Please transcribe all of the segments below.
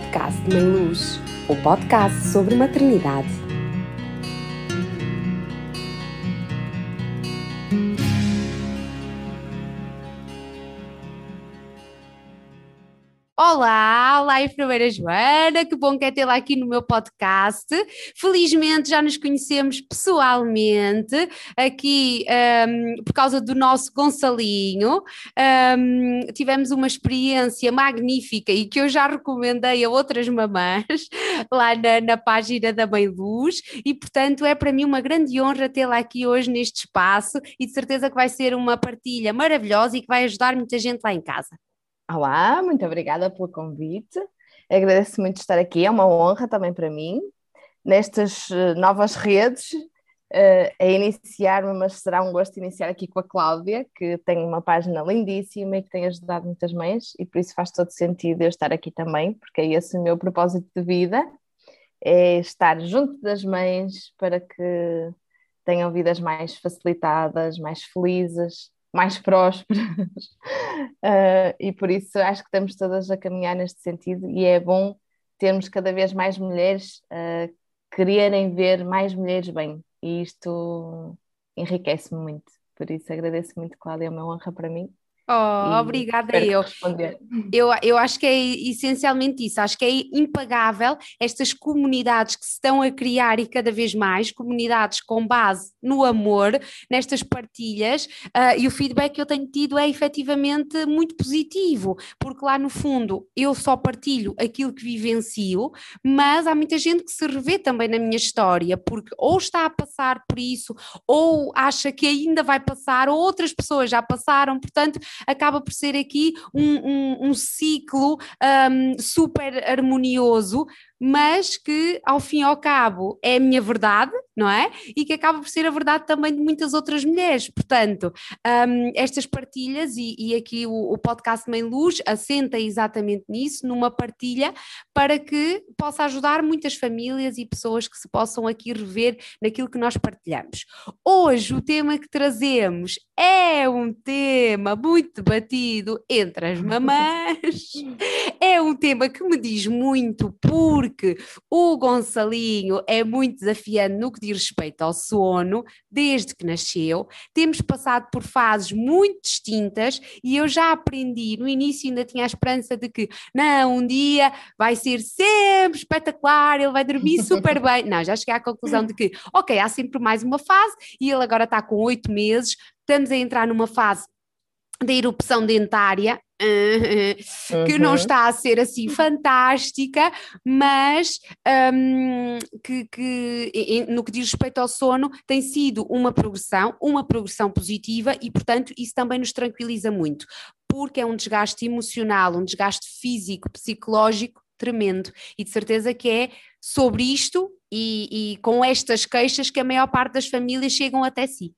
podcast Mãe Luz, o podcast sobre maternidade. Olá, olá, enfermeira Joana, que bom que é tê-la aqui no meu podcast. Felizmente já nos conhecemos pessoalmente, aqui um, por causa do nosso Gonçalinho. Um, tivemos uma experiência magnífica e que eu já recomendei a outras mamães lá na, na página da Mãe Luz, e portanto é para mim uma grande honra tê-la aqui hoje neste espaço e de certeza que vai ser uma partilha maravilhosa e que vai ajudar muita gente lá em casa. Olá, muito obrigada pelo convite. Agradeço muito estar aqui, é uma honra também para mim, nestas eh, novas redes, uh, a iniciar-me, mas será um gosto iniciar aqui com a Cláudia, que tem uma página lindíssima e que tem ajudado muitas mães, e por isso faz todo sentido eu estar aqui também, porque é esse o meu propósito de vida, é estar junto das mães para que tenham vidas mais facilitadas, mais felizes, mais prósperas. uh, e por isso acho que estamos todas a caminhar neste sentido e é bom termos cada vez mais mulheres uh, quererem ver mais mulheres bem e isto enriquece-me muito. Por isso agradeço muito, Cláudia, é uma honra para mim Oh, obrigada eu. eu. Eu acho que é essencialmente isso, acho que é impagável estas comunidades que se estão a criar e cada vez mais, comunidades com base no amor, nestas partilhas, uh, e o feedback que eu tenho tido é efetivamente muito positivo, porque lá no fundo eu só partilho aquilo que vivencio, mas há muita gente que se revê também na minha história, porque ou está a passar por isso, ou acha que ainda vai passar, ou outras pessoas já passaram, portanto acaba por ser aqui um, um, um ciclo um, super harmonioso mas que ao fim e ao cabo é a minha verdade, não é? E que acaba por ser a verdade também de muitas outras mulheres. Portanto, um, estas partilhas, e, e aqui o, o, podcast Mãe Luz assenta exatamente nisso, numa partilha, para que possa ajudar muitas famílias e pessoas que se possam aqui rever naquilo que nós partilhamos. Hoje, o tema que trazemos é um tema muito debatido entre as mamães, é um tema que me diz muito, porque porque o Gonçalinho é muito desafiante no que diz respeito ao sono, desde que nasceu. Temos passado por fases muito distintas e eu já aprendi, no início ainda tinha a esperança de que, não, um dia vai ser sempre espetacular, ele vai dormir super bem. Não, já cheguei à conclusão de que, ok, há sempre mais uma fase e ele agora está com oito meses, estamos a entrar numa fase da erupção dentária, uhum. que não está a ser assim fantástica, mas um, que, que, no que diz respeito ao sono tem sido uma progressão, uma progressão positiva e, portanto, isso também nos tranquiliza muito, porque é um desgaste emocional, um desgaste físico, psicológico tremendo e de certeza que é sobre isto e, e com estas queixas que a maior parte das famílias chegam até si.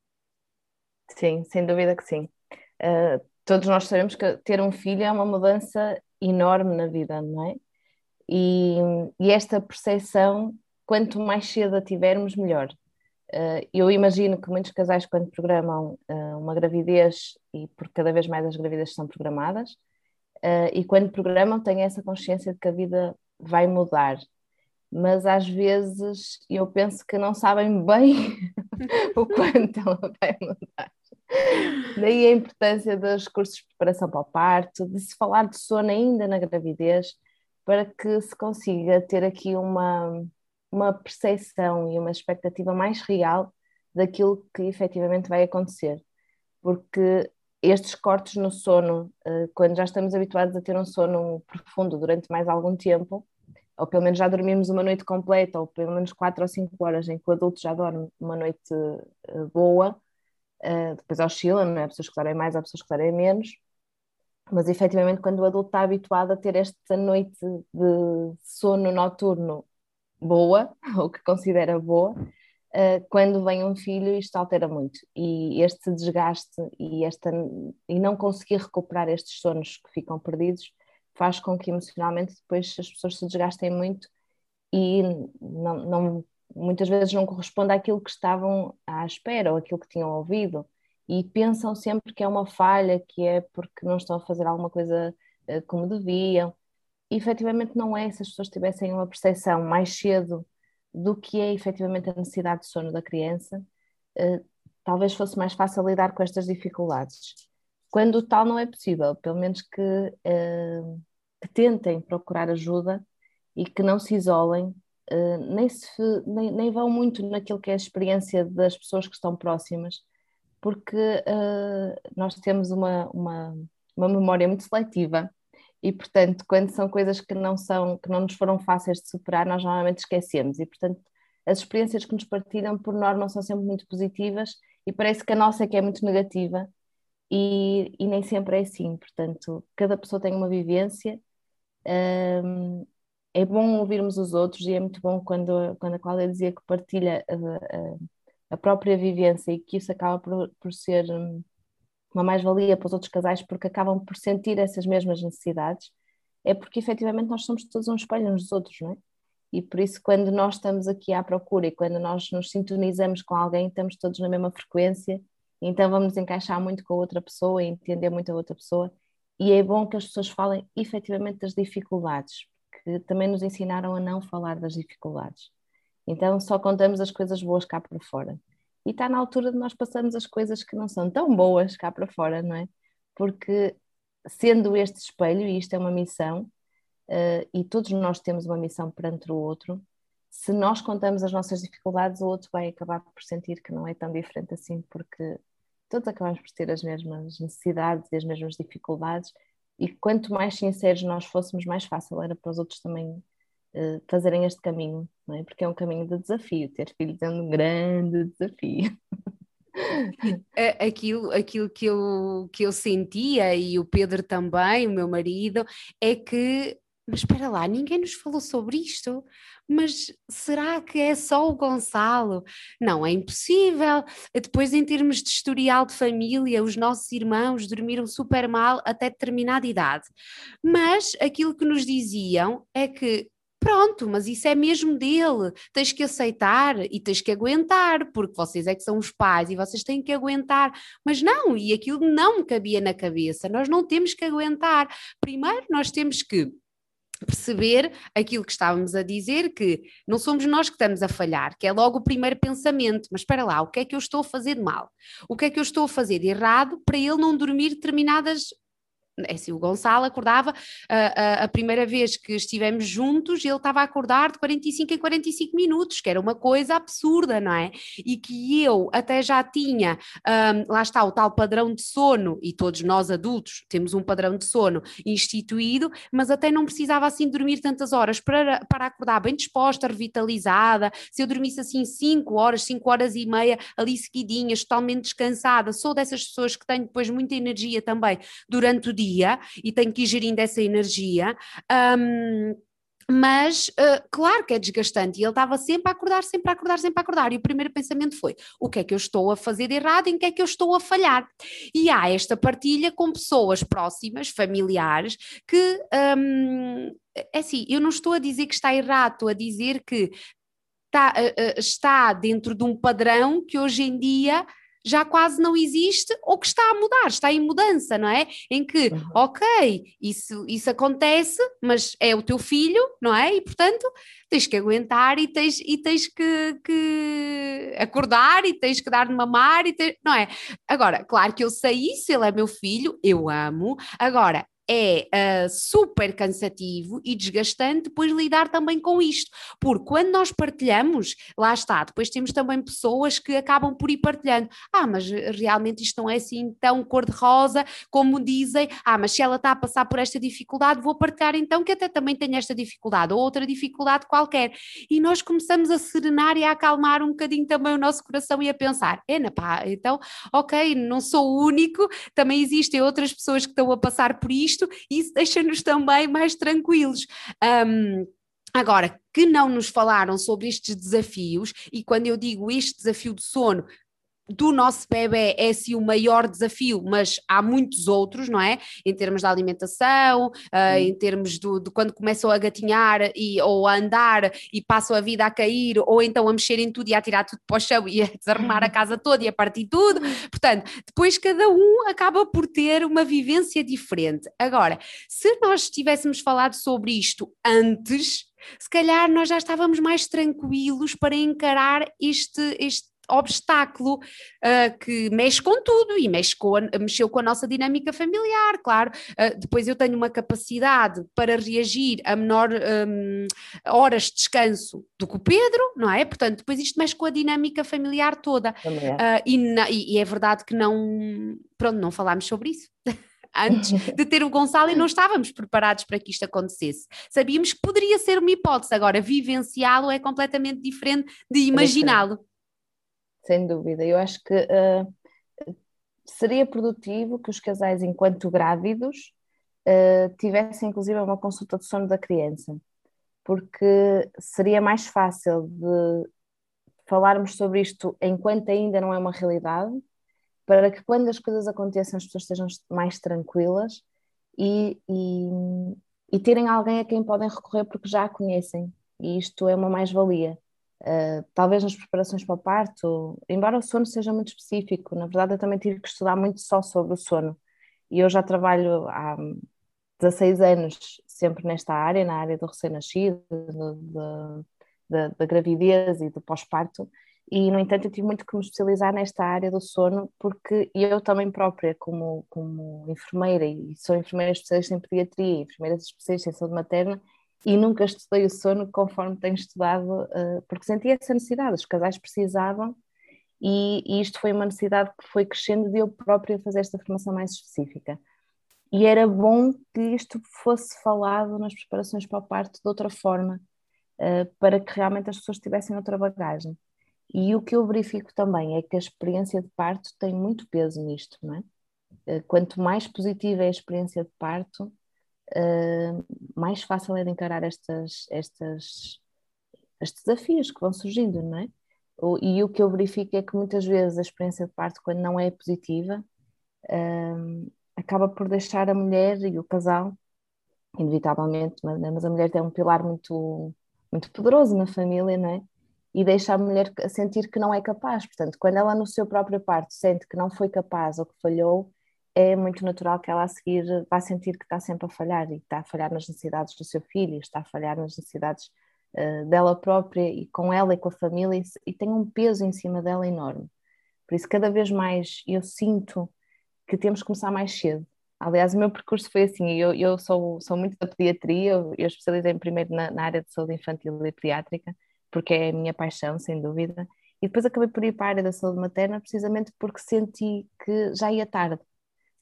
Sim, sem dúvida que sim. Uh, todos nós sabemos que ter um filho é uma mudança enorme na vida, não é? E, e esta percepção, quanto mais cedo a tivermos, melhor. Uh, eu imagino que muitos casais, quando programam uh, uma gravidez, e porque cada vez mais as gravidezes são programadas, e quando programam, têm essa consciência de que a vida vai mudar. Mas às vezes eu penso que não sabem bem o quanto ela vai mudar. Daí a importância dos cursos de preparação para o parto, de se falar de sono ainda na gravidez, para que se consiga ter aqui uma, uma percepção e uma expectativa mais real daquilo que efetivamente vai acontecer. Porque estes cortes no sono, eh, quando já estamos habituados a ter um sono profundo durante mais algum tempo, ou pelo menos já dormimos uma noite completa, ou pelo menos 4 ou 5 horas em que o adulto já dorme uma noite eh, boa, Uh, depois oscila, não é? Há pessoas que dormem mais, há pessoas que dormem menos, mas efetivamente quando o adulto está habituado a ter esta noite de sono noturno boa, ou que considera boa, uh, quando vem um filho isto altera muito e este desgaste e, esta, e não conseguir recuperar estes sonos que ficam perdidos faz com que emocionalmente depois as pessoas se desgastem muito e não, não muitas vezes não corresponde àquilo que estavam à espera ou àquilo que tinham ouvido e pensam sempre que é uma falha, que é porque não estão a fazer alguma coisa uh, como deviam. efetivamente não é se as pessoas tivessem uma percepção mais cedo do que é efetivamente a necessidade de sono da criança, uh, talvez fosse mais fácil lidar com estas dificuldades. Quando tal não é possível, pelo menos que, uh, que tentem procurar ajuda e que não se isolem, uh, nem, se, nem, nem, vão muito naquilo que é a experiência das pessoas que estão próximas, porque nós temos uma, uma, uma memória muito seletiva e portanto quando são coisas que não são que não nos foram fáceis de superar nós normalmente esquecemos. E portanto as experiências que nos partilham por norma são sempre muito positivas e parece que a nossa é que é muito negativa e, e nem sempre é assim. Portanto cada pessoa tem uma vivência um, é bom ouvirmos os outros e é muito bom quando, quando a Cláudia dizia que partilha a, a, a própria vivência e que isso acaba por, por ser hum, uma mais-valia para os outros casais porque acabam por sentir essas mesmas necessidades, é porque efetivamente nós somos todos um espelho uns dos outros, não é? E por isso, quando nós estamos aqui à procura e quando nós nos sintonizamos com alguém, estamos todos na mesma frequência, então vamos encaixar muito com a outra pessoa e entender muito a outra pessoa. E é bom que as pessoas falem efetivamente das dificuldades, que também nos ensinaram a não falar das dificuldades. Então só contamos as coisas boas cá para fora e está na altura de nós passarmos as coisas que não são tão boas cá para fora, não é? Porque sendo este espelho, e isto é uma missão, uh, e todos nós temos uma missão perante o outro, se nós contamos as nossas dificuldades, o outro vai acabar por sentir que não é tão diferente assim, porque todos acabamos por ter as mesmas necessidades e as mesmas dificuldades, e quanto mais sinceros nós fôssemos, mais fácil era para os outros também uh, fazerem este caminho, não é? porque é um caminho de desafio. Ter filhos é um grande desafio. Aquilo, aquilo que, eu, que eu sentia, e o Pedro também, o meu marido, é que mas espera lá, ninguém nos falou sobre isto. Mas será que é só o Gonçalo? Não, é impossível. Depois, em termos de historial de família, os nossos irmãos dormiram super mal até determinada idade. Mas aquilo que nos diziam é que Pronto, mas isso é mesmo dele. Tens que aceitar e tens que aguentar, porque vocês é que são os pais e vocês têm que aguentar. Mas não, e aquilo não me cabia na cabeça. Nós não temos que aguentar. Primeiro, nós temos que perceber aquilo que estávamos a dizer, que não somos nós que estamos a falhar, que é logo o primeiro pensamento, mas espera lá, o que é que eu estou a fazer de mal? O que é que eu estou a fazer de errado para ele não dormir determinadas é assim, o Gonçalo acordava a, a, primeira vez que estivemos juntos, ele estava a acordar de 45 em 45 minutos, que era uma coisa absurda, não é? E que eu até já tinha, um, lá está o tal padrão de sono, e todos nós adultos temos um padrão de sono instituído, mas até não precisava assim dormir tantas horas para, para acordar bem disposta, revitalizada. Se eu dormisse assim 5 horas, 5 horas e meia ali seguidinhas, totalmente descansada, sou dessas pessoas que têm depois muita energia também durante o dia dia e tenho que ir gerindo essa energia. Um, mas uh, claro que é desgastante e ele estava sempre a acordar, sempre a acordar, sempre a acordar. E o primeiro pensamento foi: o que é que eu estou a fazer de errado, em que é que eu estou a falhar? E há esta partilha com pessoas próximas, familiares, que um, é assim, eu não estou a dizer que está errado, estou a dizer que está, uh, uh, está dentro de um padrão que hoje em dia já quase não existe ou que está a mudar, está em mudança, não é? Em que, ok, isso, isso acontece, mas é o teu filho, não é? E portanto tens que aguentar e tens, e tens que, que acordar e tens que dar de mamar, e tens, não é? Agora, claro que eu sei isso, ele é meu filho, eu amo. Agora, é uh, super cansativo e desgastante depois lidar também com isto, porque quando nós partilhamos, lá está, depois temos também pessoas que acabam por ir partilhando, ah, mas realmente isto não é assim tão cor-de-rosa como dizem, ah, mas se ela está a passar por esta dificuldade, vou partilhar então que até também tenho esta dificuldade, ou outra dificuldade qualquer, e nós começamos a serenar e a acalmar um bocadinho também o nosso coração e a pensar, é, pá, então, ok, não sou o único, também existem outras pessoas que estão a passar por isto, isto, e isso deixa-nos também mais tranquilos. Um, Agora, que não nos falaram sobre estes desafios, e quando eu digo este desafio de sono, do nosso bebê é sim o maior desafio, mas há muitos outros, não é? Em termos da alimentação, uh, em termos do, de quando começam a gatinhar e, ou a andar e passam a vida a cair, ou então a mexer em tudo e a tirar tudo para o chão e a desarrumar a casa toda e a partir tudo. Portanto, depois cada um acaba por ter uma vivência diferente. Agora, se nós tivéssemos falado sobre isto antes, se calhar nós já estávamos mais tranquilos para encarar este, este obstáculo uh, que mexe com tudo e mexe com a, mexeu com a nossa dinâmica familiar, claro. Uh, depois eu tenho uma capacidade para reagir a menor um, horas de descanso do que o Pedro, não é? Portanto, depois isto mexe com a dinâmica familiar toda. Uh, e, na, e, e é verdade que não, pronto, não falámos sobre isso. antes de ter o Gonçalo e não estávamos preparados para que isto acontecesse. Sabíamos que poderia ser uma hipótese, agora vivenciá-lo é completamente diferente de imaginá-lo sem dúvida. Eu acho que uh, seria produtivo que os casais, enquanto grávidos, uh, tivessem inclusive uma consulta de sono da criança, porque seria mais fácil de falarmos sobre isto enquanto ainda não é uma realidade, para que quando as coisas aconteçam as pessoas estejam mais tranquilas e, e, e terem alguém a quem podem recorrer porque já a conhecem. E isto é uma mais-valia. Uh, talvez nas preparações para o parto, embora o sono seja muito específico, na verdade eu também tive que estudar muito só sobre o sono. E eu já trabalho há 16 anos sempre nesta área, na área do recém-nascido, da gravidez e do pós-parto, e no entanto eu tive muito que me especializar nesta área do sono, porque eu também própria, como, como enfermeira, e sou enfermeira especialista em pediatria, enfermeira especialista em saúde materna, e nunca estudei o sono conforme tenho estudado, uh, porque sentia essa necessidade, os casais precisavam, e, e, isto foi uma necessidade que foi crescendo de eu própria fazer esta formação mais específica. E era bom que isto fosse falado nas preparações para o parto de outra forma, uh, para que realmente as pessoas tivessem outra bagagem. E o que eu verifico também é que a experiência de parto tem muito peso nisto, não é? Uh, quanto mais positiva é a experiência de parto, uh, mais fácil é de encarar estas, estas, estes desafios que vão surgindo, não é? E o que eu verifico é que muitas vezes a experiência de parto, quando não é positiva, uh, acaba por deixar a mulher e o casal, inevitavelmente, mas, mas a mulher tem um pilar muito, muito poderoso na família, não é? E deixa a mulher sentir que não é capaz. Portanto, quando ela no seu próprio parto sente que não foi capaz ou que falhou, é muito natural que ela a seguir vá sentir que está sempre a falhar e está a falhar nas necessidades do seu filho, está a falhar nas necessidades uh, dela própria e com ela e com a família e, e tem um peso em cima dela enorme. Por isso, cada vez mais eu sinto que temos que começar mais cedo. Aliás, o meu percurso foi assim, eu, eu sou, sou muito da pediatria, eu, eu especializei primeiro na, na área de saúde infantil e pediátrica, porque é a minha paixão, sem dúvida, e depois acabei por ir para a área da saúde materna precisamente porque senti que já ia tarde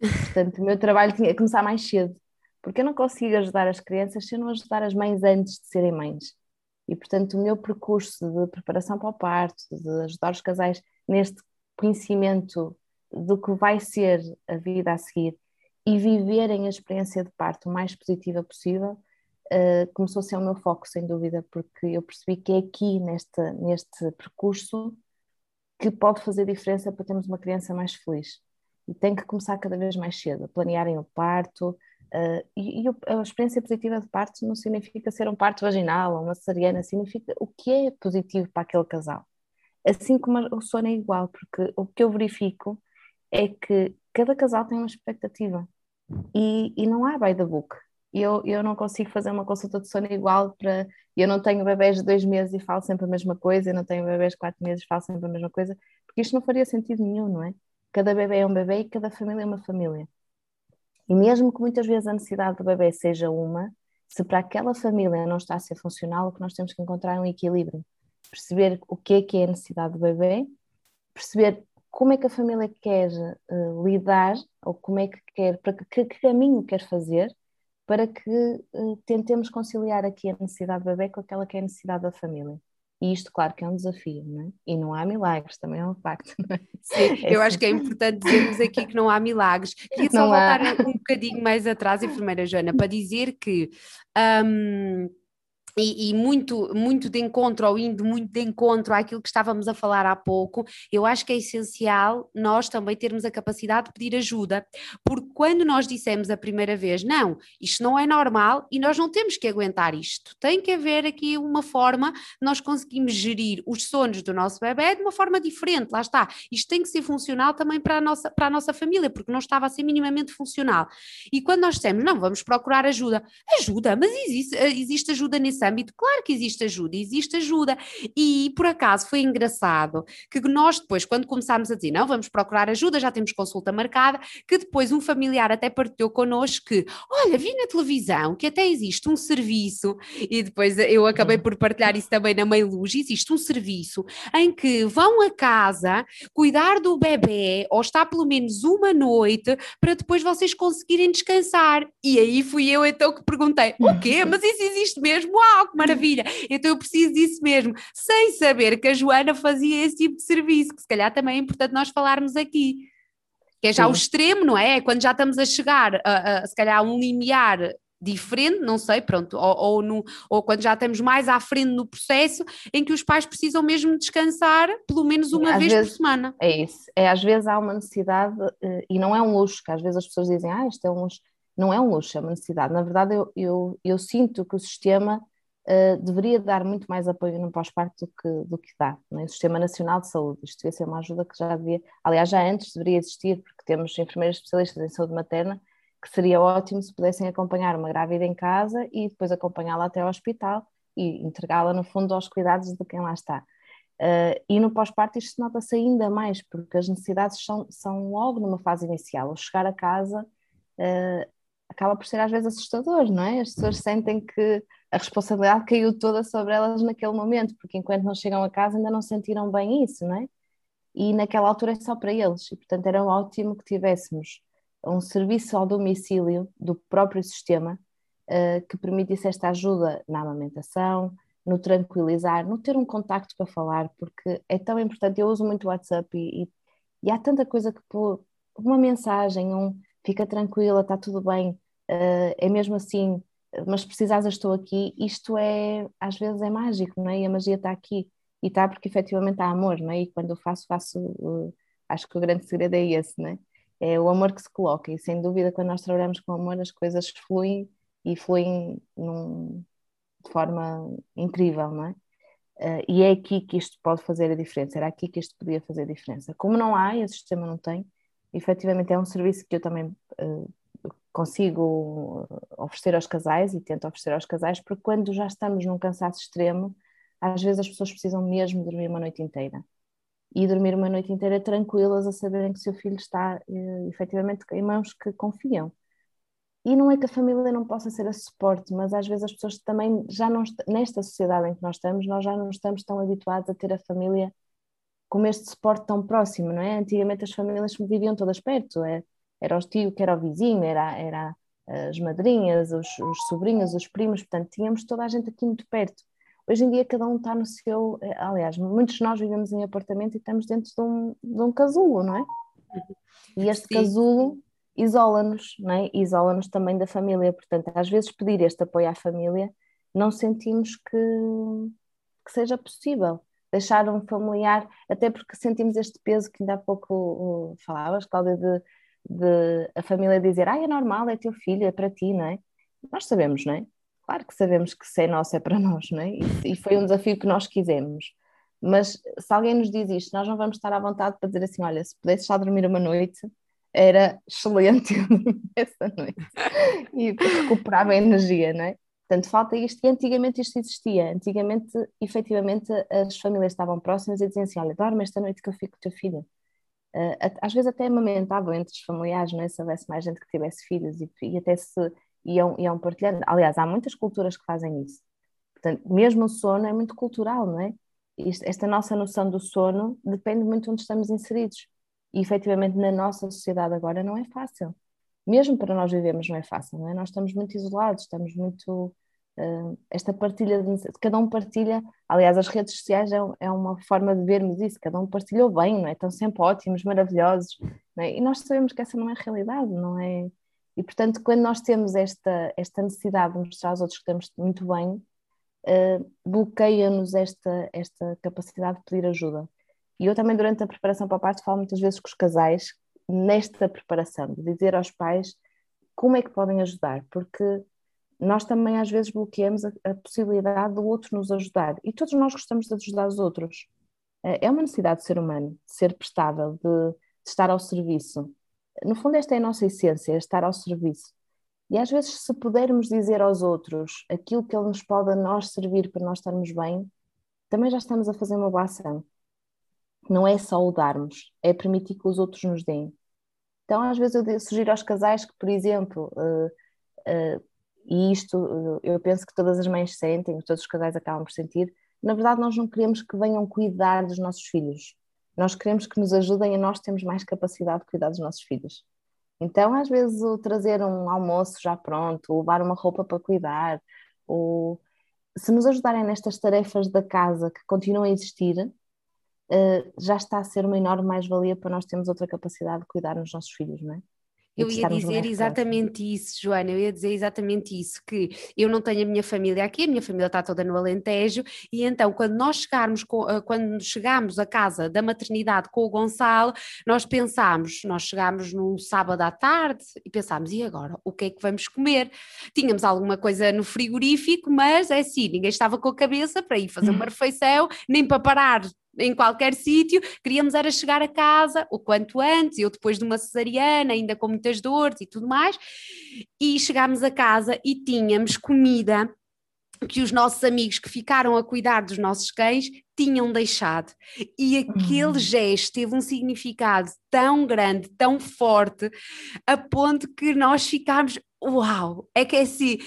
Portanto, o meu trabalho tinha que começar mais cedo, porque eu não consigo ajudar as crianças se eu não ajudar as mães antes de serem mães. E, portanto, o meu percurso de preparação para o parto, de ajudar os casais neste conhecimento do que vai ser a vida a seguir e viverem a experiência de parto o mais positiva possível, uh, começou a ser o meu foco, sem dúvida, porque eu percebi que é aqui, neste, neste percurso, que pode fazer diferença para termos uma criança mais feliz e tem que começar cada vez mais cedo, planearem o parto. Uh, e, e, a experiência positiva de parto não significa ser um parto vaginal ou uma cesariana, significa o que é positivo para aquele casal. Assim como o sono é igual, porque o que eu verifico é que cada casal tem uma expectativa e, e não há by the book. Eu, eu não consigo fazer uma consulta de sono igual para. Eu não tenho bebés de dois meses e falo sempre a mesma coisa, eu não tenho bebés de quatro meses e falo sempre a mesma coisa, porque isto não faria sentido nenhum, não é? Cada bebê é um bebê e cada família é uma família. E mesmo que muitas vezes a necessidade do bebê seja uma, se para aquela família não está a ser funcional, o que nós temos que encontrar é um equilíbrio. Perceber o que é que é a necessidade do bebê, perceber como é que a família quer uh, lidar, ou como é que quer, para que, que, caminho quer fazer, para que uh, tentemos conciliar aqui a necessidade do bebê com aquela que é a necessidade da família. E isto, claro, que é um desafio, não é? E não há milagres, também é um facto. É? Sim, é eu acho que é importante dizermos aqui que não há milagres. Queria só não voltar há. um bocadinho mais atrás, enfermeira Joana, para dizer que. Um, e, e, muito, muito de encontro, ou indo muito de encontro àquilo que estávamos a falar há pouco, eu acho que é essencial nós também termos a capacidade de pedir ajuda, porque quando nós dissemos a primeira vez, não, isto não é normal e nós não temos que aguentar isto, tem que haver aqui uma forma, nós conseguimos gerir os sonhos do nosso bebê de uma forma diferente, lá está, isto tem que ser funcional também para a nossa, para a nossa família, porque não estava a ser minimamente funcional. E quando nós dissemos, não, vamos procurar ajuda, ajuda, mas existe, existe ajuda nesse âmbito, claro que existe ajuda, existe ajuda. E por acaso foi engraçado que nós depois, quando começámos a dizer não, vamos procurar ajuda, já temos consulta marcada, que depois um familiar até partilhou connosco que, olha, vi na televisão que até existe um serviço, e depois eu acabei por partilhar isso também na Meio Luz, existe um serviço em que vão a casa cuidar do bebê, ou está pelo menos uma noite, para depois vocês conseguirem descansar. E aí fui eu então que perguntei, o quê? Mas isso existe mesmo? Uau, que maravilha! Então eu preciso disso mesmo, sem saber que a Joana fazia esse tipo de serviço, que se calhar também é importante nós falarmos aqui. Que é já Sim. o extremo, não é? é? Quando já estamos a chegar a, a se calhar a um limiar diferente, não sei, pronto, ou, ou, no, ou quando já estamos mais à frente no processo, em que os pais precisam mesmo descansar pelo menos uma às vez vezes, por semana. É isso, é às vezes há uma necessidade, eh, e não é um luxo, que às vezes as pessoas dizem, ah, isto é um luxo, não é um luxo, é uma necessidade. Na verdade, eu, eu, eu sinto que o sistema uh, deveria dar muito mais apoio no pós-parto do que, do que dá. É? O Sistema Nacional de Saúde, isto devia ser uma ajuda que já devia, aliás, já antes deveria existir, porque temos enfermeiras especialistas em saúde materna, que seria ótimo se pudessem acompanhar uma grávida em casa e depois acompanhá-la até ao hospital e entregá-la, no fundo, aos cuidados de quem lá está. Uh, e no pós-parto isto nota-se ainda mais, porque as necessidades são, são logo numa fase inicial. Ao chegar a casa, uh, acaba por ser às vezes assustador, não é? As pessoas sentem que a responsabilidade caiu toda sobre elas naquele momento, porque enquanto não chegam a casa ainda não sentiram bem isso, não é? E naquela altura é só para eles, e portanto era ótimo que tivéssemos um serviço ao domicílio do próprio sistema uh, que permitisse esta ajuda na amamentação, no tranquilizar, no ter um contacto para falar, porque é tão importante. Eu uso muito o WhatsApp e, e, e há tanta coisa que uma mensagem, um fica tranquila, está tudo bem, uh, é mesmo assim, mas precisares, eu estou aqui. Isto é, às vezes, é mágico, não é? E a magia está aqui. E está porque efetivamente há amor, não é? E quando eu faço, faço. Uh, acho que o grande segredo é esse, não é? É o amor que se coloca. E sem dúvida, quando nós trabalhamos com amor, as coisas fluem e fluem num, de forma incrível, não é? Uh, e é aqui que isto pode fazer a diferença, era aqui que isto podia fazer a diferença. Como não há, e o sistema não tem, efetivamente é um serviço que eu também uh, consigo oferecer aos casais e tento oferecer aos casais, porque quando já estamos num cansaço extremo, às vezes as pessoas precisam mesmo dormir uma noite inteira. E dormir uma noite inteira tranquilas a saberem que o seu filho está uh, efetivamente em mãos que confiam. E não é que a família não possa ser a suporte, mas às vezes as pessoas também já não, nesta sociedade em que nós estamos, nós já não estamos tão habituados a ter a família como este suporte tão próximo, não é? Antigamente as famílias viviam todas perto, é, era o tio que era o vizinho, era, era as madrinhas, os, os sobrinhos, os primos, portanto tínhamos toda a gente aqui muito perto. Hoje em dia cada um está no seu, eh, aliás, muitos de nós vivemos em apartamento e estamos dentro de um, de um casulo, não é? E este Sim. casulo isola-nos, não é? Isola-nos também da família, portanto às vezes pedir este apoio à família não sentimos que, que seja possível deixar um familiar, até porque sentimos este peso que ainda há pouco falavas, Cláudia, de, de a família dizer, ah, é normal, é teu filho, é para ti, não é? Nós sabemos, não é? Claro que sabemos que se é nosso é para nós, não é? E, e foi um desafio que nós quisemos. Mas se alguém nos diz isto, nós não vamos estar à vontade para dizer assim: olha, se pudesse só dormir uma noite, era excelente essa noite. E recuperava a energia, não é? Portanto, falta isto, e antigamente isto existia. Antigamente, efetivamente, as famílias estavam próximas e diziam assim: Olha, dorme esta noite que eu fico com o teu filho. Uh, às vezes até amamentavam entre os familiares, não é? se houvesse mais gente que tivesse filhos e, e até se iam, iam partilhando. Aliás, há muitas culturas que fazem isso. Portanto, mesmo o sono é muito cultural, não é? Esta nossa noção do sono depende muito de onde estamos inseridos. E efetivamente na nossa sociedade agora não é fácil. Mesmo para nós vivemos não é fácil, não é? Nós estamos muito isolados, estamos muito esta partilha, de, cada um partilha, aliás, as redes sociais é, é, uma forma de vermos isso, cada um partilhou bem, não é? Estão sempre ótimos, maravilhosos, é? e nós sabemos que essa não é a realidade, não é? E portanto, quando nós temos esta, esta necessidade de mostrar aos outros que estamos muito bem, uh, bloqueia-nos esta, esta capacidade de pedir ajuda. E eu também, durante a preparação para a parte, falo muitas vezes com os casais, nesta preparação, de dizer aos pais como é que podem ajudar, porque nós também às vezes bloqueamos a, a possibilidade do outro nos ajudar. E todos nós gostamos de ajudar os outros. É, é uma necessidade do ser humano, de ser prestável, de, de estar ao serviço. No fundo, esta é a nossa essência, é estar ao serviço. E às vezes, se pudermos dizer aos outros aquilo que ele nos pode a nós servir para nós estarmos bem, também já estamos a fazer uma boa ação. Não é só o darmos, é permitir que os outros nos deem. Então, às vezes, eu sugiro aos casais que, por exemplo, uh, uh, e isto uh, eu penso que todas as mães sentem, todos os casais acabam por sentir, na verdade, nós não queremos que venham cuidar dos nossos filhos. Nós queremos que nos ajudem a nós termos mais capacidade de cuidar dos nossos filhos. Então, às vezes, o trazer um almoço já pronto, levar uma roupa para cuidar, ou se nos ajudarem nestas tarefas da casa que continuam a existir, uh, já está a ser uma enorme mais-valia para nós termos outra capacidade de cuidar dos nossos filhos, não é? Eu ia dizer exatamente isso, Joana, eu ia dizer exatamente isso, que eu não tenho a minha família aqui, a minha família está toda no Alentejo, e então quando nós chegarmos, eh, quando chegámos à casa da maternidade com o Gonçalo, nós pensámos, nós chegámos num sábado à tarde e pensámos, e agora, o que é que vamos comer? Tínhamos alguma coisa no frigorífico, mas é assim, ninguém estava com a cabeça para ir fazer uma refeição, nem para parar em qualquer sítio, queríamos era chegar a casa o quanto antes, eu depois de uma cesariana, ainda com muitas dores e tudo mais, e chegámos a casa e tínhamos comida que os nossos amigos que ficaram a cuidar dos nossos cães tinham deixado. E aquele uhum. gesto teve um significado tão grande, tão forte, a ponto que nós ficámos, uau, é que é assim,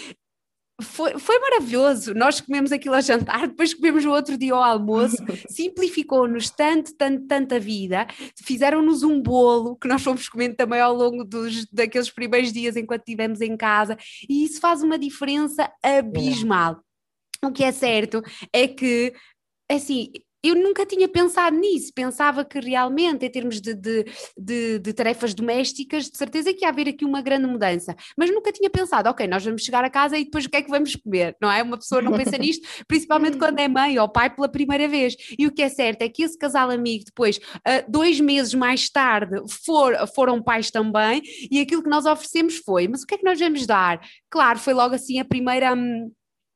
foi, foi maravilhoso. Nós comemos aquilo a jantar, depois comemos o outro dia ao almoço, simplificou-nos tanto, tanto, tanta vida. Fizeram-nos um bolo que nós fomos comendo também ao longo dos, daqueles primeiros dias enquanto estivemos em casa, e isso faz uma diferença abismal. O que é certo é que, assim, eu nunca tinha pensado nisso, pensava que realmente, em termos de, de, de, de, tarefas domésticas, de certeza que ia haver aqui uma grande mudança, mas nunca tinha pensado, ok, nós vamos chegar a casa e depois o que é que vamos comer, não é? Uma pessoa não pensa nisto, principalmente quando é mãe ou pai pela primeira vez. E o que é certo é que esse casal amigo, depois, uh, dois meses mais tarde, for, foram pais também, e aquilo que nós oferecemos foi, mas o que é que nós vamos dar? Claro, foi logo assim a primeira. Hum,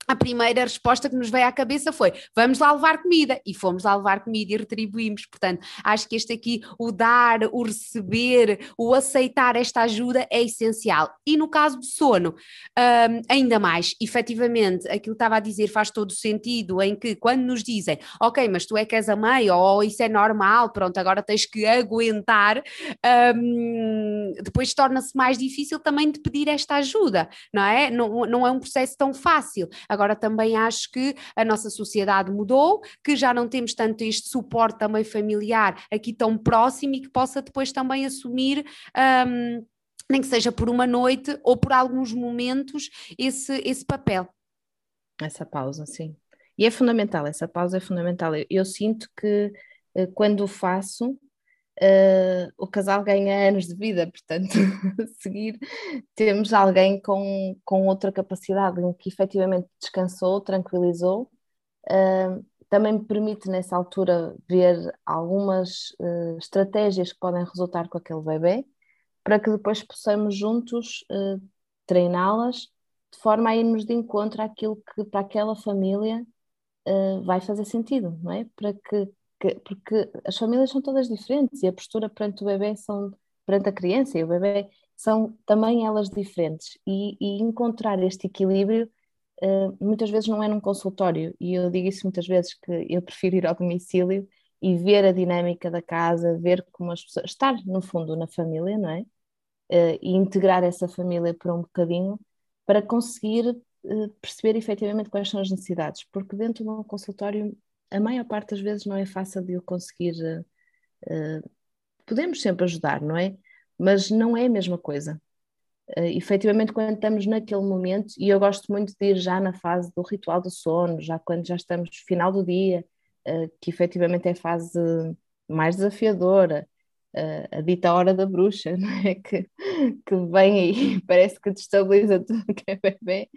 a primeira resposta que nos veio à cabeça foi: vamos lá levar comida. E fomos lá levar comida e retribuímos. Portanto, acho que este aqui, o dar, o receber, o aceitar esta ajuda é essencial. E no caso do sono, um, ainda mais, efetivamente, aquilo que estava a dizer faz todo sentido, em que quando nos dizem, ok, mas tu é que és a mãe, ou isso é normal, pronto, agora tens que aguentar, um, depois torna-se mais difícil também de pedir esta ajuda, não é? Não, não é um processo tão fácil. Agora também acho que a nossa sociedade mudou, que já não temos tanto este suporte também familiar aqui tão próximo e que possa depois também assumir. Um, nem que seja por uma noite ou por alguns momentos, esse, esse papel. Essa pausa, sim. E é fundamental, essa pausa é fundamental. Eu, eu sinto que eh, quando o faço, uh, o casal ganha anos de vida, portanto, seguir temos alguém com, com outra capacidade, que efetivamente descansou, tranquilizou. Uh, também me permite nessa altura ver algumas uh, estratégias que podem resultar com aquele bebê, para que depois possamos juntos treiná-las de forma a irmos de encontro àquilo que para aquela família vai fazer sentido, não é? Para que que, porque as famílias são todas diferentes e a postura perante o bebê são perante a criança e o bebê são também elas diferentes. E, e encontrar este equilíbrio uh, muitas vezes não é num consultório. E eu digo isso muitas vezes que eu prefiro ir ao domicílio e ver a dinâmica da casa, ver como as pessoas, estar no fundo na família, não é? Uh, e integrar essa família por um bocadinho para conseguir uh, perceber efetivamente quais são as necessidades, porque dentro de um consultório a maior parte das vezes não é fácil de eu conseguir. Uh, podemos sempre ajudar, não é? Mas não é a mesma coisa. Uh, efetivamente, quando estamos naquele momento, e eu gosto muito de ir já na fase do ritual do sono, já quando já estamos no final do dia, uh, que efetivamente é a fase mais desafiadora, uh, a dita hora da bruxa, não é? Que, que vem aí, parece que destabiliza tudo que é bebê.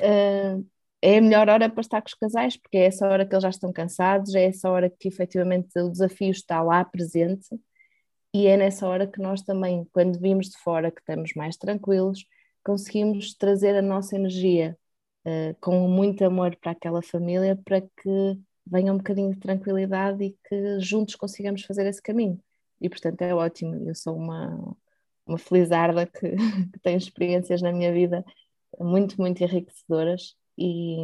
Uh, é a melhor hora para estar com os casais, porque é essa hora que eles já estão cansados, é essa hora que efetivamente o desafio está lá presente, e é nessa hora que nós também, quando vimos de fora, que estamos mais tranquilos, conseguimos trazer a nossa energia uh, com muito amor para aquela família, para que venha um bocadinho de tranquilidade e que juntos consigamos fazer esse caminho. E portanto é ótimo, eu sou uma, uma felizarda que, que tem experiências na minha vida muito, muito enriquecedoras e,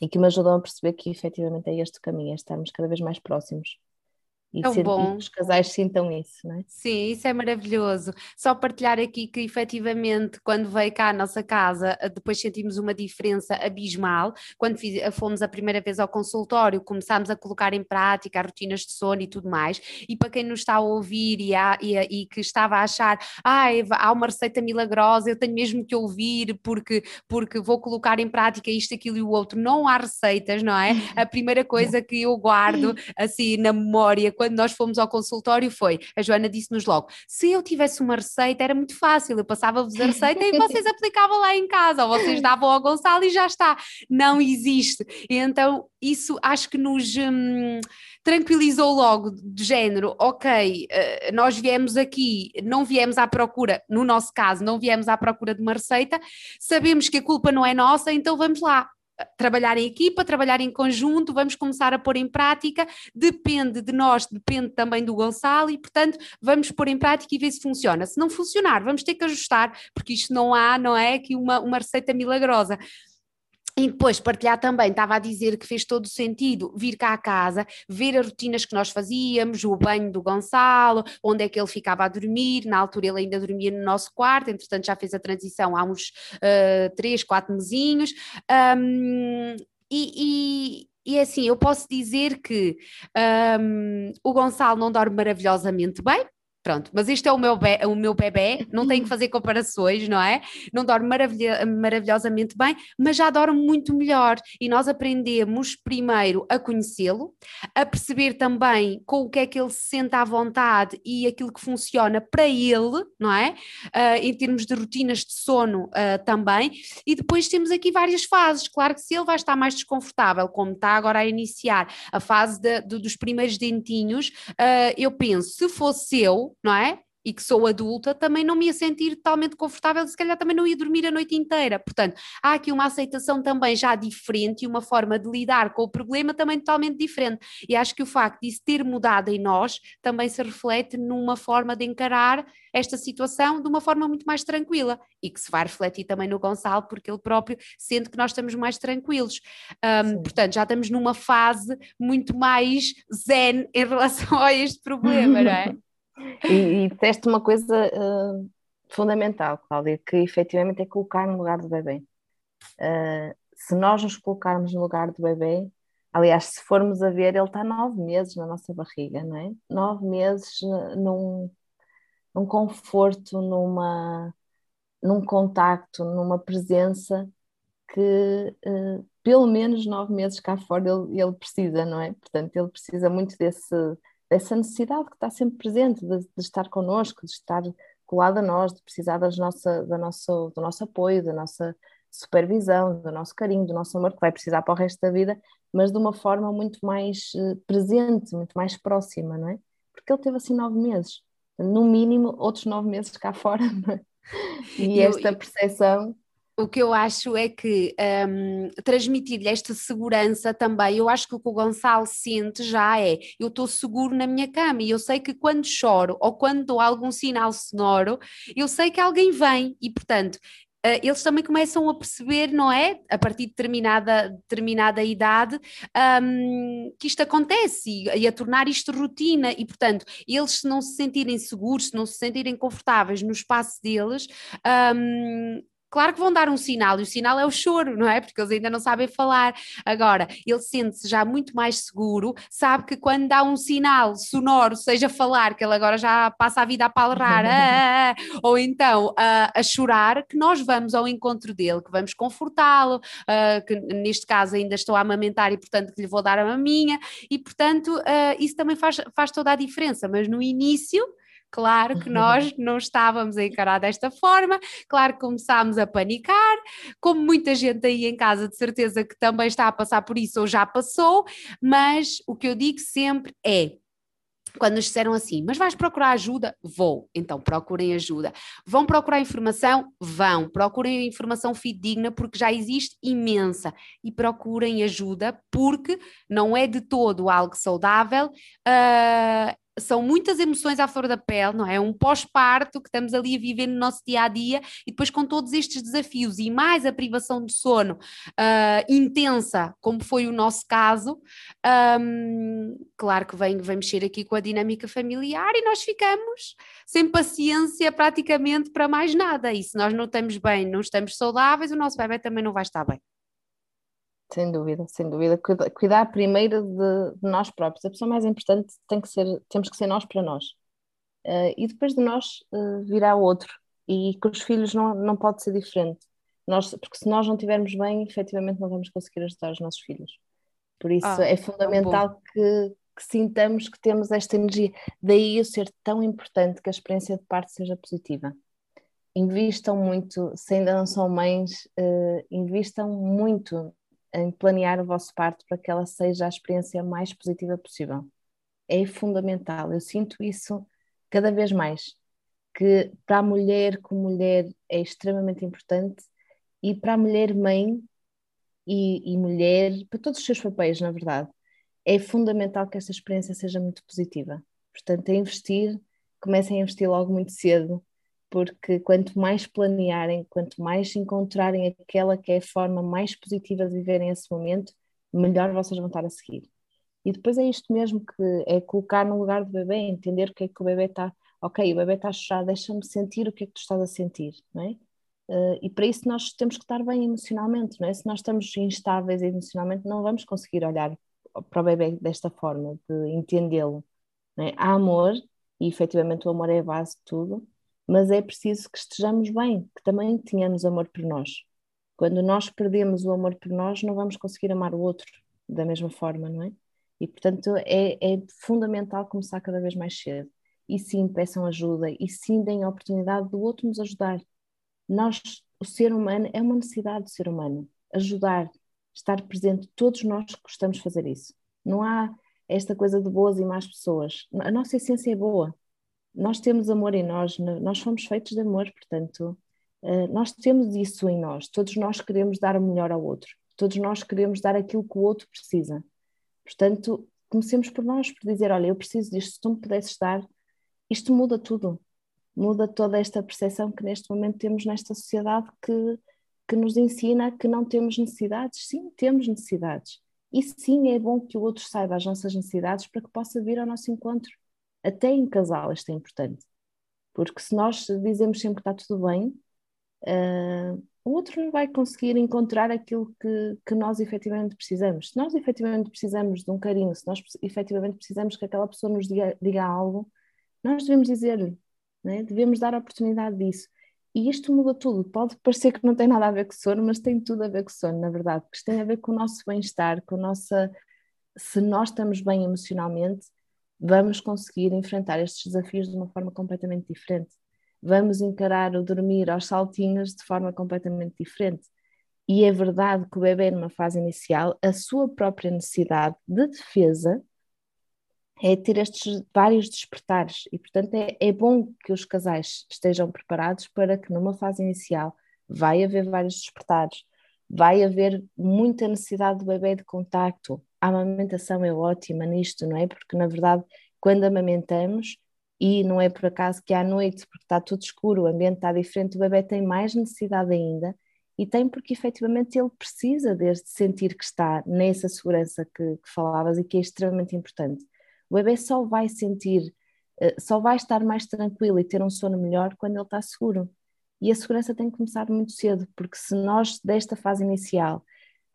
e que me ajudam a perceber que efetivamente é este o caminho, é cada vez mais próximos e, ser, bom. que os casais sintam isso, não é? Sim, isso é maravilhoso. Só partilhar aqui que efetivamente quando veio cá à nossa casa, eh, depois sentimos uma diferença abismal. Quando fiz, eh, fomos a primeira vez ao consultório, começámos a colocar em prática as rotinas de sono e tudo mais. E para quem nos está a ouvir e, a, e, a, e que estava a achar, ah, há uma receita milagrosa, eu tenho mesmo que ouvir porque, porque vou colocar em prática isto, aquilo e o outro. Não há receitas, não é? A primeira coisa que eu guardo assim na memória quando nós fomos ao consultório foi, a Joana disse-nos logo, se eu tivesse uma receita era muito fácil, eu passava-vos a receita e vocês aplicavam lá em casa, ou vocês davam ao Gonçalo e já está. Não existe. Então isso acho que nos hum, tranquilizou logo de género, ok, uh, nós viemos aqui, não viemos à procura, no nosso caso, não viemos à procura de uma receita, sabemos que a culpa não é nossa, então vamos lá, trabalhar em equipa, trabalhar em conjunto, vamos começar a pôr em prática, depende de nós, depende também do Gonçalo e, portanto, vamos pôr em prática e ver se funciona. Se não funcionar, vamos ter que ajustar, porque isto não há, não é, que uma, uma receita milagrosa. E depois partilhar também, estava a dizer que fez todo o sentido vir cá à casa, ver as rotinas que nós fazíamos, o banho do Gonçalo, onde é que ele ficava a dormir, na altura ele ainda dormia no nosso quarto, entretanto já fez a transição há uns uh, três, quatro mesinhos, um, e, e e assim, eu posso dizer que um, o Gonçalo não dorme maravilhosamente bem, Pronto, mas isto é o meu, be o meu bebê, não tenho que fazer comparações, não é? Não dorme maravilha maravilhosamente bem, mas já dorme muito melhor. E nós aprendemos primeiro a conhecê-lo, a perceber também com o que é que ele se sente à vontade e aquilo que funciona para ele, não é? Uh, em termos de rotinas de sono uh, também. E depois temos aqui várias fases. Claro que se ele vai estar mais desconfortável, como está agora a iniciar a fase de, de, dos primeiros dentinhos, uh, eu penso, se fosse eu, não é? E que sou adulta, também não me ia sentir totalmente confortável, se calhar também não ia dormir a noite inteira. Portanto, há aqui uma aceitação também já diferente e uma forma de lidar com o problema também totalmente diferente. E acho que o facto disso ter mudado em nós também se reflete numa forma de encarar esta situação de uma forma muito mais tranquila e que se vai refletir também no Gonçalo, porque ele próprio sente que nós estamos mais tranquilos. Um, portanto, já estamos numa fase muito mais zen em relação a este problema, não é? E, e disseste uma coisa uh, fundamental, Cláudia, que efetivamente é colocar no lugar do bebê. Uh, se nós nos colocarmos no lugar do bebê, aliás, se formos a ver, ele está nove meses na nossa barriga, não é? Nove meses num, num conforto, numa, num contacto, numa presença que uh, pelo menos nove meses cá fora ele, ele precisa, não é? Portanto, ele precisa muito desse dessa necessidade que está sempre presente de, de estar connosco, de estar colado a nós, de precisar das nossa, da nosso, do nosso apoio, da nossa supervisão, do nosso carinho, do nosso amor, que vai precisar para o resto da vida, mas de uma forma muito mais uh, presente, muito mais próxima, não é? Porque ele teve assim nove meses, no mínimo outros nove meses cá fora, não é? E esta percepção o que eu acho é que um, transmitir-lhe esta segurança também, eu acho que o que o Gonçalo sente já é, eu estou seguro na minha cama e eu sei que quando choro ou quando dou algum sinal sonoro, eu sei que alguém vem e portanto Uh, eles também começam a perceber, não é? A partir de determinada, determinada idade, um, que isto acontece e, e, a tornar isto rotina, e portanto, eles se não se sentirem seguros, se não se sentirem confortáveis no espaço deles, um, Claro que vão dar um sinal, e o sinal é o choro, não é? Porque eles ainda não sabem falar. Agora, ele sente-se já muito mais seguro, sabe que quando dá um sinal sonoro, seja falar, que ele agora já passa a vida a palrar, ah, ou então ah, a chorar, que nós vamos ao encontro dele, que vamos confortá-lo, ah, que neste caso ainda estou a amamentar e, portanto, que lhe vou dar a maminha, e, portanto, isso também faz, faz toda a diferença. Mas no início Claro que nós não estávamos a encarar desta forma, claro que começámos a panicar, como muita gente aí em casa, de certeza que também está a passar por isso ou já passou, mas o que eu digo sempre é: quando nos disseram assim, mas vais procurar ajuda? Vou. Então procurem ajuda. Vão procurar informação? Vão. Procurem informação fidedigna porque já existe imensa. E procurem ajuda porque não é de todo algo saudável. Uh, são muitas emoções à flor da pele, não é? Um pós-parto que estamos ali a viver no nosso dia a dia e depois com todos estes desafios e mais a privação de sono uh, intensa, como foi o nosso caso, um, claro que vem, vem mexer aqui com a dinâmica familiar e nós ficamos sem paciência praticamente para mais nada. E se nós não estamos bem, não estamos saudáveis, o nosso bebê também não vai estar bem. Sem dúvida, sem dúvida. Cuidar primeiro de, de, nós próprios. A pessoa mais importante tem que ser, temos que ser nós para nós. Uh, e depois de nós uh, virá outro. E com os filhos não, não pode ser diferente. Nós, porque se nós não estivermos bem, efetivamente não vamos conseguir ajudar os nossos filhos. Por isso ah, é fundamental que, que, sintamos que temos esta energia. Daí o ser tão importante que a experiência de parte seja positiva. Invistam muito, se ainda não são mães, uh, invistam muito em planear o vosso parto para que ela seja a experiência mais positiva possível. É fundamental, eu sinto isso cada vez mais, que para a mulher como mulher é extremamente importante e para a mulher mãe e, e mulher, para todos os seus papéis, na verdade, é fundamental que esta experiência seja muito positiva. Portanto, a investir, comecem a investir logo muito cedo porque quanto mais planearem, quanto mais encontrarem aquela que é a forma mais positiva de viverem esse momento, melhor vocês vão estar a seguir. E depois é isto mesmo que é colocar no lugar do bebê, entender o que é que o bebê está, ok, o bebê está a chorar, deixa-me sentir o que é que tu estás a sentir, não é? Uh, e para isso nós temos que estar bem emocionalmente, não é? Se nós estamos instáveis emocionalmente, não vamos conseguir olhar para o bebê desta forma, de entendê-lo. É? Há amor, e efetivamente o amor é a base de tudo, mas é preciso que estejamos bem, que também tenhamos amor por nós. Quando nós perdemos o amor por nós, não vamos conseguir amar o outro da mesma forma, não é? E portanto é, é fundamental começar cada vez mais cedo. E sim, peçam ajuda, e sim, deem a oportunidade do outro nos ajudar. Nós, o ser humano, é uma necessidade do ser humano. Ajudar, estar presente, todos nós gostamos de fazer isso. Não há esta coisa de boas e más pessoas. A nossa essência é boa nós temos amor em nós, nós fomos feitos de amor, portanto, eh, nós temos isso em nós. Todos nós queremos dar o melhor ao outro, todos nós queremos dar aquilo que o outro precisa. Portanto, comecemos por nós, por dizer: Olha, eu preciso disto, se tu me pudesses dar, isto muda tudo. Muda toda esta percepção que neste momento temos nesta sociedade que, que nos ensina que não temos necessidades. Sim, temos necessidades. E sim, é bom que o outro saiba as nossas necessidades para que possa vir ao nosso encontro até em casal isto é importante. Porque se nós dizemos sempre que está tudo bem, uh, o outro não vai conseguir encontrar aquilo que, que nós efetivamente precisamos. Se nós efetivamente precisamos de um carinho, se nós efetivamente precisamos que aquela pessoa nos diga, diga algo, nós devemos dizer-lhe, né? devemos dar a oportunidade disso. E isto muda tudo. Pode parecer que não tem nada a ver com sono, mas tem tudo a ver com sono, na verdade, porque isto tem a ver com o nosso bem-estar, com a nossa. Se nós estamos bem emocionalmente, vamos conseguir enfrentar estes desafios de uma forma completamente diferente. Vamos encarar o dormir aos saltinhos de forma completamente diferente. E é verdade que o bebê, numa fase inicial, a sua própria necessidade de defesa é ter estes vários despertares. E, portanto, é, é bom que os casais estejam preparados para que, numa fase inicial, vai haver vários despertares, vai haver muita necessidade do bebê de contacto, a amamentação é ótima nisto, não é? Porque na verdade, quando amamentamos, e não é por acaso que à noite, porque está tudo escuro, o ambiente está diferente, o bebê tem mais necessidade ainda, e tem porque efetivamente ele precisa de sentir que está nessa segurança que, que falavas e que é extremamente importante. O bebê só vai sentir, eh, só vai estar mais tranquilo e ter um sono melhor quando ele está seguro. E a segurança tem que começar muito cedo, porque se nós, desta fase inicial,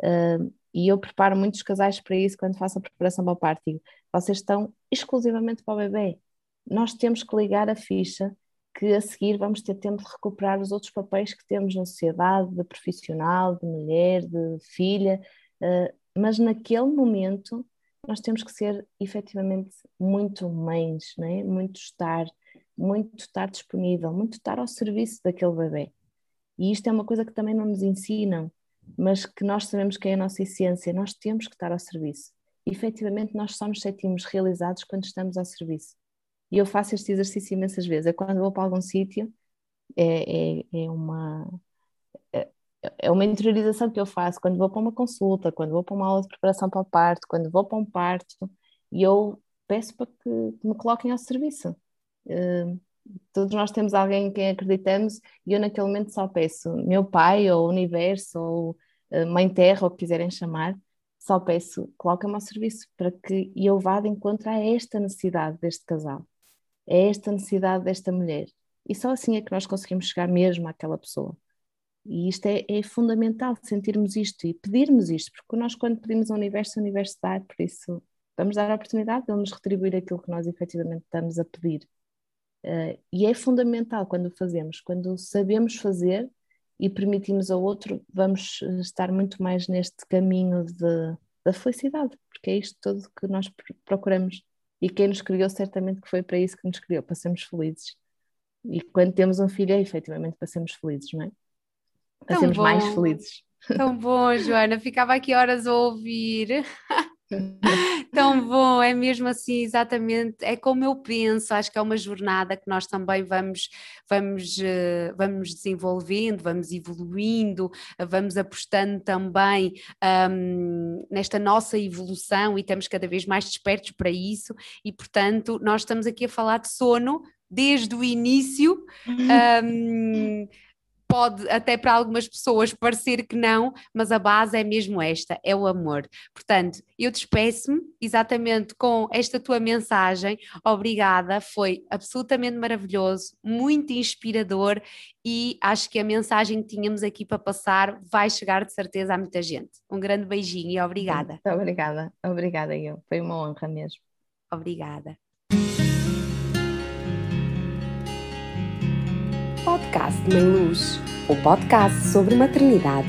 uh, e eu preparo muitos casais para isso quando faço a preparação para o parto. Vocês estão exclusivamente para o bebê. Nós temos que ligar a ficha que a seguir vamos ter tempo de recuperar os outros papéis que temos na sociedade, de profissional, de mulher, de filha, uh, mas naquele momento nós temos que ser efetivamente muito mães, né? muito estar, muito estar disponível, muito estar ao serviço daquele bebê. E isto é uma coisa que também não nos ensinam, mas que nós sabemos que é a nossa essência, nós temos que estar ao serviço. E, efetivamente, nós só nos sentimos realizados quando estamos ao serviço. E eu faço este exercício imensas vezes. É quando vou para algum sítio, é, é, é uma é, é uma interiorização que eu faço quando vou para uma consulta, quando vou para uma aula de preparação para o parto, quando vou para um parto, e eu peço para que me coloquem ao serviço. Uh, todos nós temos alguém em quem acreditamos e eu naquele momento só peço meu pai ou universo ou uh, mãe terra ou o que quiserem chamar, só peço coloca-me ao serviço para que eu vá de encontro a esta necessidade deste casal, a esta necessidade desta mulher. E só assim é que nós conseguimos chegar mesmo àquela pessoa. E isto é, é, fundamental, sentirmos isto e pedirmos isto, porque nós, quando pedimos ao universo, o universo dá, por isso vamos dar a oportunidade de ele nos retribuir aquilo que nós efetivamente estamos a pedir. Uh, e é fundamental quando fazemos, quando sabemos fazer e permitimos ao outro, vamos estar muito mais neste caminho de, da felicidade, porque é isto tudo que nós procuramos. E quem nos criou, certamente que foi para isso que nos criou, para sermos felizes. E quando temos um filho, é efetivamente para sermos felizes, não é? Para sermos bom. mais felizes. Tão bom, Joana. Ficava aqui horas a ouvir. Tão bom, é mesmo assim, exatamente, é como eu penso, acho que é uma jornada que nós também vamos, vamos, eh, vamos desenvolvendo, vamos evoluindo, vamos apostando também um, nesta nossa evolução e estamos cada vez mais despertos para isso e portanto nós estamos aqui a falar de sono desde o início um, pode até para algumas pessoas parecer que não, mas a base é mesmo esta, é o amor. Portanto, eu despeço-me exatamente com esta tua mensagem. Obrigada, foi absolutamente maravilhoso, muito inspirador e acho que a mensagem que tínhamos aqui para passar vai chegar de certeza a muita gente. Um grande beijinho e obrigada. Muito obrigada, obrigada eu. Foi uma honra mesmo. Obrigada. Podcast Mãe Luz, o podcast sobre maternidade